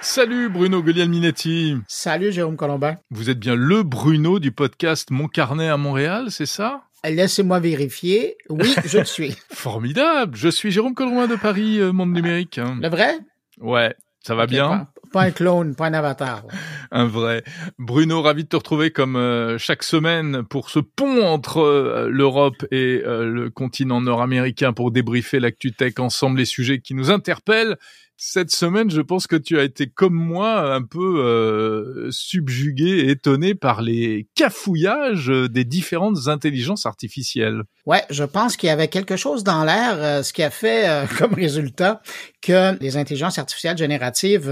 Salut Bruno Guglielminetti. Salut Jérôme Colombin. Vous êtes bien le Bruno du podcast Mon Carnet à Montréal, c'est ça? Laissez-moi vérifier. Oui, je le suis. Formidable. Je suis Jérôme Colombin de Paris, euh, Monde Numérique. Le vrai? Ouais. Ça va bien? Pas, un clone, pas un avatar. Un vrai. Bruno, ravi de te retrouver comme euh, chaque semaine pour ce pont entre euh, l'Europe et euh, le continent nord-américain pour débriefer l'actu tech ensemble, les sujets qui nous interpellent cette semaine, je pense que tu as été comme moi un peu subjugué et étonné par les cafouillages des différentes intelligences artificielles. Ouais, je pense qu'il y avait quelque chose dans l'air, ce qui a fait comme résultat que les intelligences artificielles génératives,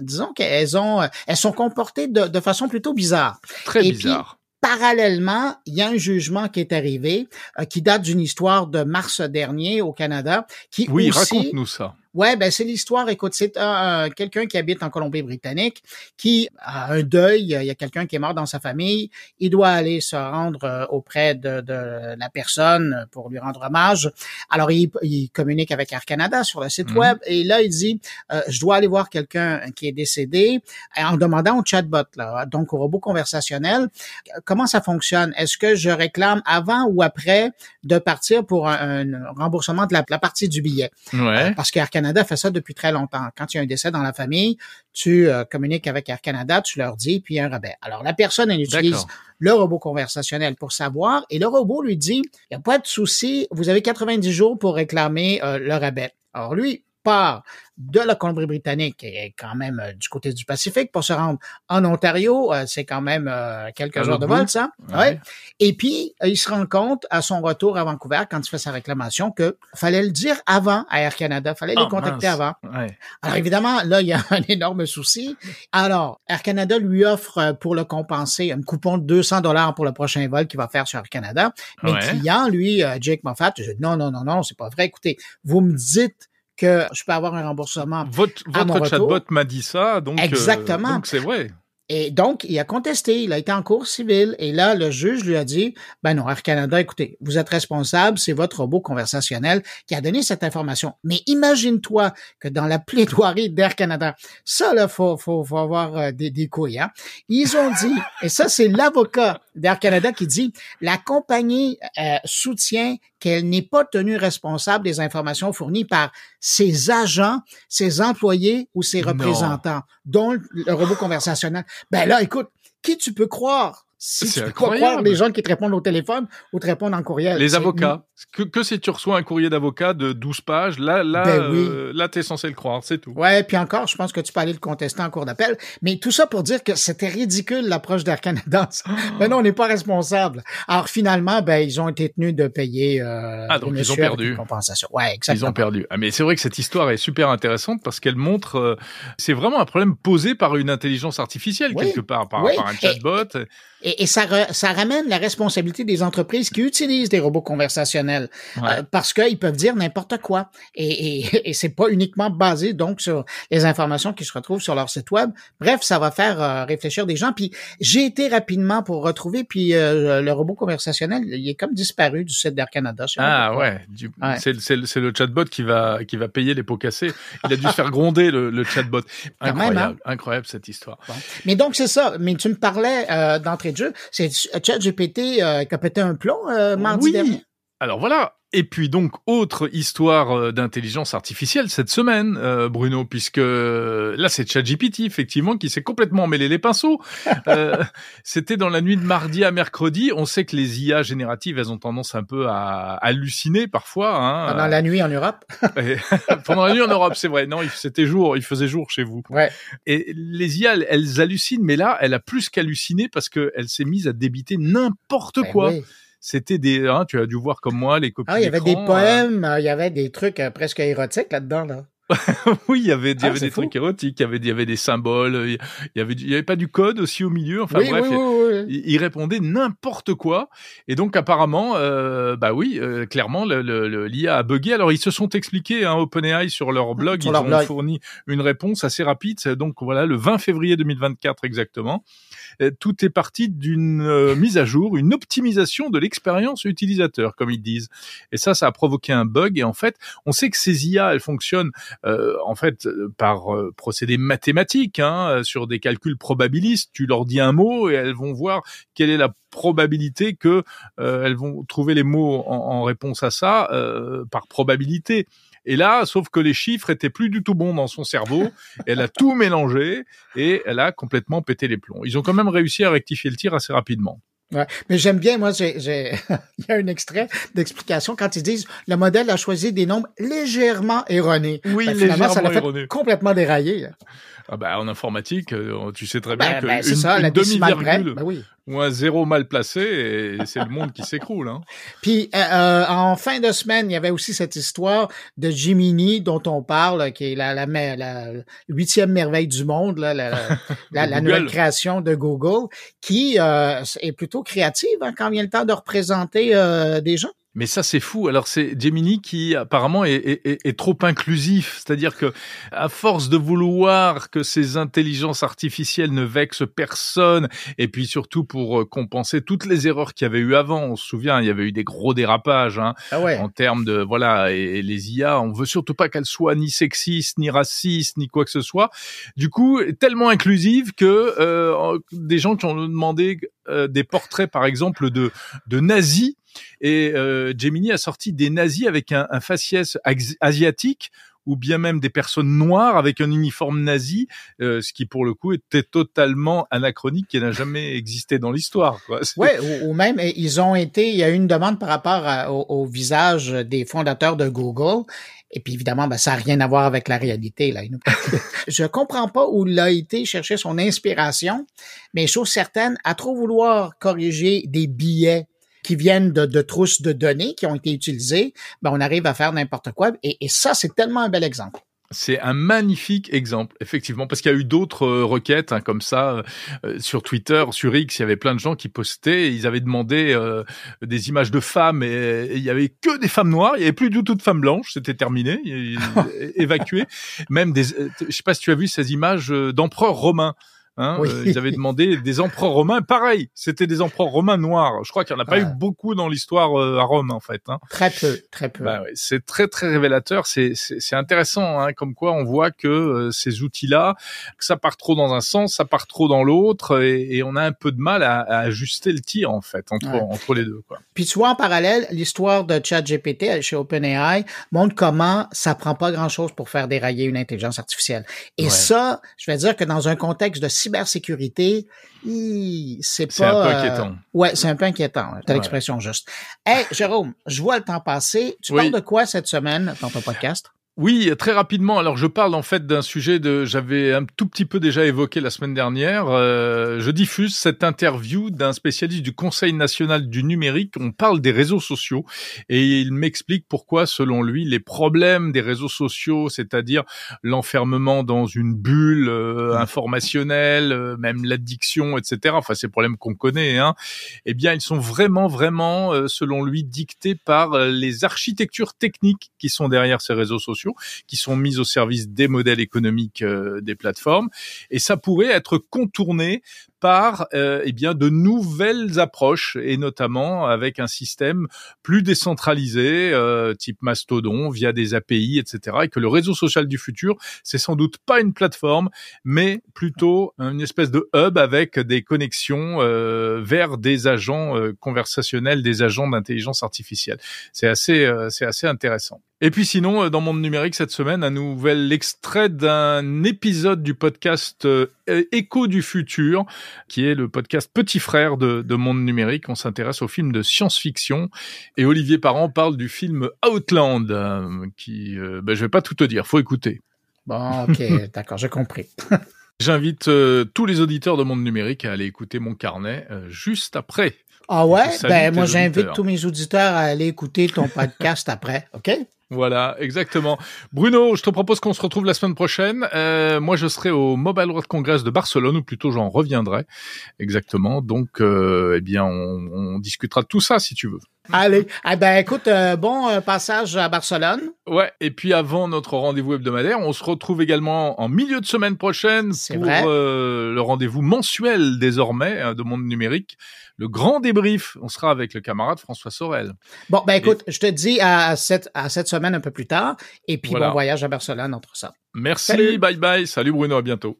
disons qu'elles ont, elles sont comportées de, de façon plutôt bizarre. Très et bizarre. Puis, Parallèlement, il y a un jugement qui est arrivé, qui date d'une histoire de mars dernier au Canada, qui oui, raconte-nous ça. Ouais, ben c'est l'histoire. Écoute, c'est euh, quelqu'un qui habite en Colombie-Britannique, qui a un deuil. Il y a quelqu'un qui est mort dans sa famille. Il doit aller se rendre euh, auprès de, de la personne pour lui rendre hommage. Alors, il, il communique avec Air Canada sur le site Mhm. web et là, il dit euh, je dois aller voir quelqu'un qui est décédé en demandant au chatbot, là, donc au robot conversationnel, comment ça fonctionne? Est-ce que je réclame avant ou après de partir pour un, un remboursement de la, la partie du billet? Ouais. Parce qu'Air Canada fait ça depuis très longtemps. Quand il y a un décès dans la famille, tu euh, communiques avec Air Canada, tu leur dis, puis il y a un rabais. Alors, la personne, elle utilise le robot conversationnel pour savoir, et le robot lui dit, il n'y a pas de souci, vous avez 90 jours pour réclamer euh, le rabais. Alors, lui part de la Colombie-Britannique et quand même euh, du côté du Pacifique pour se rendre en Ontario. Euh, c'est quand même euh, quelques heures de vol, ça. Ouais. Ouais. Et puis, il se rend compte à son retour à Vancouver, quand il fait sa réclamation, que fallait le dire avant à Air Canada, fallait les Ah, contacter mince. avant. Ouais. Alors évidemment, là, il y a un énorme souci. Alors, Air Canada lui offre pour le compenser un coupon de 200 dollars pour le prochain vol qu'il va faire sur Air Canada. Mais le client, lui, Jake Moffat, je dis, non, non, non, non, c'est pas vrai. Écoutez, vous me dites que je peux avoir un remboursement. Votre, À mon votre chatbot m'a dit ça, donc euh, Exactement. donc c'est vrai. Et donc, il a contesté, il a été en cours civil, et là, le juge lui a dit, ben non, Air Canada, écoutez, vous êtes responsable, c'est votre robot conversationnel qui a donné cette information. Mais imagine-toi que dans la plaidoirie d'Air Canada, ça, là, faut, faut, faut avoir euh, des, des couilles, hein. Ils ont dit, et ça, c'est l'avocat d'Air Canada qui dit, la compagnie euh, soutient qu'elle n'est pas tenue responsable des informations fournies par ses agents, ses employés ou ses Non. représentants, dont le- le robot conversationnel. Ben là, écoute, qui tu peux croire? Si C'est incroyable. croire les gens qui te répondent au téléphone ou te répondent en courriel. Les avocats. Que, que si tu reçois un courrier d'avocat de 12 pages, là, là, Ben oui. euh, là, t'es censé le croire, c'est tout. Ouais, puis encore, je pense que tu peux aller le contester en cours d'appel. Mais tout ça pour dire que c'était ridicule l'approche d'Air Canada. Ben non, on n'est pas responsable. Alors finalement, ben ils ont été tenus de payer. Euh, Ah, donc ils ont perdu. compensation. Ouais, Ils exactement. ont perdu. Ah, mais c'est vrai que cette histoire est super intéressante parce qu'elle montre, euh, c'est vraiment un problème posé par une intelligence artificielle Oui. quelque part, par, Oui. par un chatbot. Et, et ça, re- ça ramène la responsabilité des entreprises qui utilisent des robots conversationnels Ouais. euh, parce qu'ils peuvent dire n'importe quoi. Et, et, et c'est pas uniquement basé donc sur les informations qui se retrouvent sur leur site web. Bref, ça va faire euh, réfléchir des gens. Puis j'ai été rapidement pour retrouver, puis euh, le robot conversationnel, il est comme disparu du site d'Air Canada. Ah ouais, Ouais. c'est le- chatbot qui va qui va payer les pots cassés. Il a dû se faire gronder le, le chatbot. Quand même, hein. Incroyable, incroyable cette histoire. Mais donc c'est ça. Mais tu me parlais euh, d'entrée de jeu. C'est ChatGPT euh, qui a pété un plomb euh, mardi Oui. dernier? Alors voilà. Et puis donc autre histoire euh, d'intelligence artificielle cette semaine, euh, Bruno, puisque euh, là c'est ChatGPT effectivement qui s'est complètement mêlé les pinceaux. Euh, C'était dans la nuit de mardi à mercredi. On sait que les IA génératives, elles ont tendance un peu à halluciner parfois. Hein, Pendant la nuit en Europe. Pendant la nuit en Europe, c'est vrai. Non, c'était jour, il faisait jour chez vous. Ouais. Et les IA, elles, hallucinent, mais là, elle a plus qu'halluciné parce qu'elle s'est mise à débiter n'importe Ben quoi. oui. C'était des, hein, tu as dû voir comme moi les copies. Ah, il y avait des d'écran, poèmes, euh, il y avait des trucs euh, presque érotiques là-dedans. Là. oui, il y avait, il y Ah, avait des fou. trucs érotiques, il y avait, il y avait des symboles, il y avait, il y avait pas du code aussi au milieu. Enfin oui, bref, oui, il il répondait n'importe quoi. Et donc apparemment, euh, bah oui, euh, clairement, le- le- le- l'IA a bugué. Alors ils se sont expliqués, hein, OpenAI sur leur blog, Sur ils leur ont blog. fourni une réponse assez rapide. Donc voilà, le 20 février 2024 exactement. Euh, Tout est parti d'une euh, mise à jour, une optimisation de l'expérience utilisateur, comme ils disent. Et ça, ça a provoqué un bug. Et en fait, on sait que ces IA, elles fonctionnent en fait, par procédé mathématique, hein, sur des calculs probabilistes, tu leur dis un mot et elles vont voir quelle est la probabilité que elles vont trouver les mots en, en réponse à ça par probabilité. Et là, sauf que les chiffres étaient plus du tout bons dans son cerveau. elle a tout mélangé et elle a complètement pété les plombs. Ils ont quand même réussi à rectifier le tir assez rapidement. Ouais. Mais j'aime bien, moi, j'ai, il y a un extrait d'explication quand ils disent le modèle a choisi des nombres légèrement erronés. Oui, ben, légèrement ça l'a fait complètement déraillé. Ah bah, en informatique, euh, tu sais très bien ben, que ben, une, demi-virgule ben oui. Ou un zéro mal placé, et c'est le monde qui s'écroule. Hein. Puis euh, euh, en fin de semaine, il y avait aussi cette histoire de Gemini dont on parle, qui est la, la, la, huitième merveille du monde, là, la, la, nouvelle création de Google, qui est plutôt créative hein, quand vient le temps de représenter des gens. Mais ça, c'est fou. Alors, c'est Gemini qui apparemment est, est, est trop inclusif. C'est-à-dire que, à force de vouloir que ces intelligences artificielles ne vexent personne, et puis surtout pour euh, compenser toutes les erreurs qu'il y avait eu avant. On se souvient, il y avait eu des gros dérapages hein, ah ouais. en termes de voilà. Et, les IA, on veut surtout pas qu'elles soient ni sexistes, ni racistes, ni quoi que ce soit. Du coup, tellement inclusive que euh, des gens qui ont demandé euh, des portraits, par exemple, de de nazis et euh, Gemini a sorti des nazis avec un, un faciès asiatique ou bien même des personnes noires avec un uniforme nazi, euh, ce qui pour le coup était totalement anachronique, qui n'a jamais existé dans l'histoire. Oui, ou, ou, même ils ont été, il y a eu une demande par rapport au, au, visage des fondateurs de Google. Et puis évidemment, ben, ça n'a rien à voir avec la réalité. Là. Je comprends pas où il a été chercher son inspiration, mais chose certaine, à trop vouloir corriger des billets qui viennent de, de, trousses de données qui ont été utilisées, ben on arrive à faire n'importe quoi. Et, et ça, c'est tellement un bel exemple. C'est un magnifique exemple, effectivement, parce qu'il y a eu d'autres euh, requêtes hein, comme ça euh, sur Twitter, sur X. Il y avait plein de gens qui postaient. Et ils avaient demandé euh, des images de femmes et, il y avait que des femmes noires. Il y avait plus du tout de femmes blanches. C'était terminé, évacué. Même des, je sais pas si tu as vu ces images d'empereurs romains. Hein, euh, ils avaient demandé des empereurs romains. Pareil, c'était des empereurs romains noirs. Je crois qu'il n'y en a pas eu beaucoup dans l'histoire euh, à Rome, en fait. Hein. Très peu, très peu. Bah, ouais, c'est très, très révélateur. C'est, c'est, intéressant, hein, comme quoi on voit que euh, ces outils-là, que ça part trop dans un sens, ça part trop dans l'autre, et, et on a un peu de mal à, à, ajuster le tir, en fait, entre, entre les deux. Quoi. Puis tu vois, en parallèle, l'histoire de ChatGPT chez OpenAI montre comment ça prend pas grand-chose pour faire dérailler une intelligence artificielle. Et ça, je vais dire que dans un contexte de cybersécurité, c'est pas... C'est un peu inquiétant. Euh, ouais, c'est un peu inquiétant. T'as l'expression juste. Hey, Jérôme, je vois le temps passer. Tu parles de quoi cette semaine dans ton podcast? Oui, très rapidement. Alors, je parle en fait d'un sujet de, j'avais un tout petit peu déjà évoqué la semaine dernière. Euh, je diffuse cette interview d'un spécialiste du Conseil national du numérique. On parle des réseaux sociaux et il m'explique pourquoi, selon lui, les problèmes des réseaux sociaux, c'est-à-dire l'enfermement dans une bulle euh, informationnelle, euh, même l'addiction, etc. Enfin, ces problèmes qu'on connaît, hein. Eh bien, ils sont vraiment, vraiment, selon lui, dictés par les architectures techniques qui sont derrière ces réseaux sociaux qui sont mises au service des modèles économiques euh, des plateformes. Et ça pourrait être contourné par euh, eh bien de nouvelles approches et notamment avec un système plus décentralisé euh, type Mastodon via des API etc et que le réseau social du futur c'est sans doute pas une plateforme mais plutôt une espèce de hub avec des connexions euh, vers des agents euh, conversationnels des agents d'intelligence artificielle c'est assez euh, c'est assez intéressant et puis sinon, euh, dans Monde Numérique cette semaine, un nouvel extrait d'un épisode du podcast Écho du futur, qui est le podcast Petit Frère de, de Monde Numérique. On s'intéresse au film de science-fiction. Et Olivier Parent parle du film Outland, euh, qui, euh, ben, je vais pas tout te dire, faut écouter. Bon, ok, d'accord, j'ai compris. J'invite euh, tous les auditeurs de Monde Numérique à aller écouter mon carnet euh, juste après. Ah ouais? Ben, moi, j'invite tous mes auditeurs à aller écouter ton podcast après, OK? Voilà, exactement. Bruno, je te propose qu'on se retrouve la semaine prochaine. Euh, moi, je serai au Mobile World Congress de Barcelone, ou plutôt j'en reviendrai. Exactement. Donc, euh, eh bien, on, on, discutera de tout ça si tu veux. Allez, eh ben écoute, euh, bon euh, passage à Barcelone. Ouais, et puis avant notre rendez-vous hebdomadaire, on se retrouve également en milieu de semaine prochaine pour euh, le rendez-vous mensuel désormais hein, de Monde Numérique, le grand débrief. On sera avec le camarade François Sorel. Bon, ben écoute, je te dis à cette à cette semaine semaine un peu plus tard. Et puis, Voilà. bon voyage à Barcelone entre ça. Merci, Salut. bye bye. Salut Bruno, à bientôt.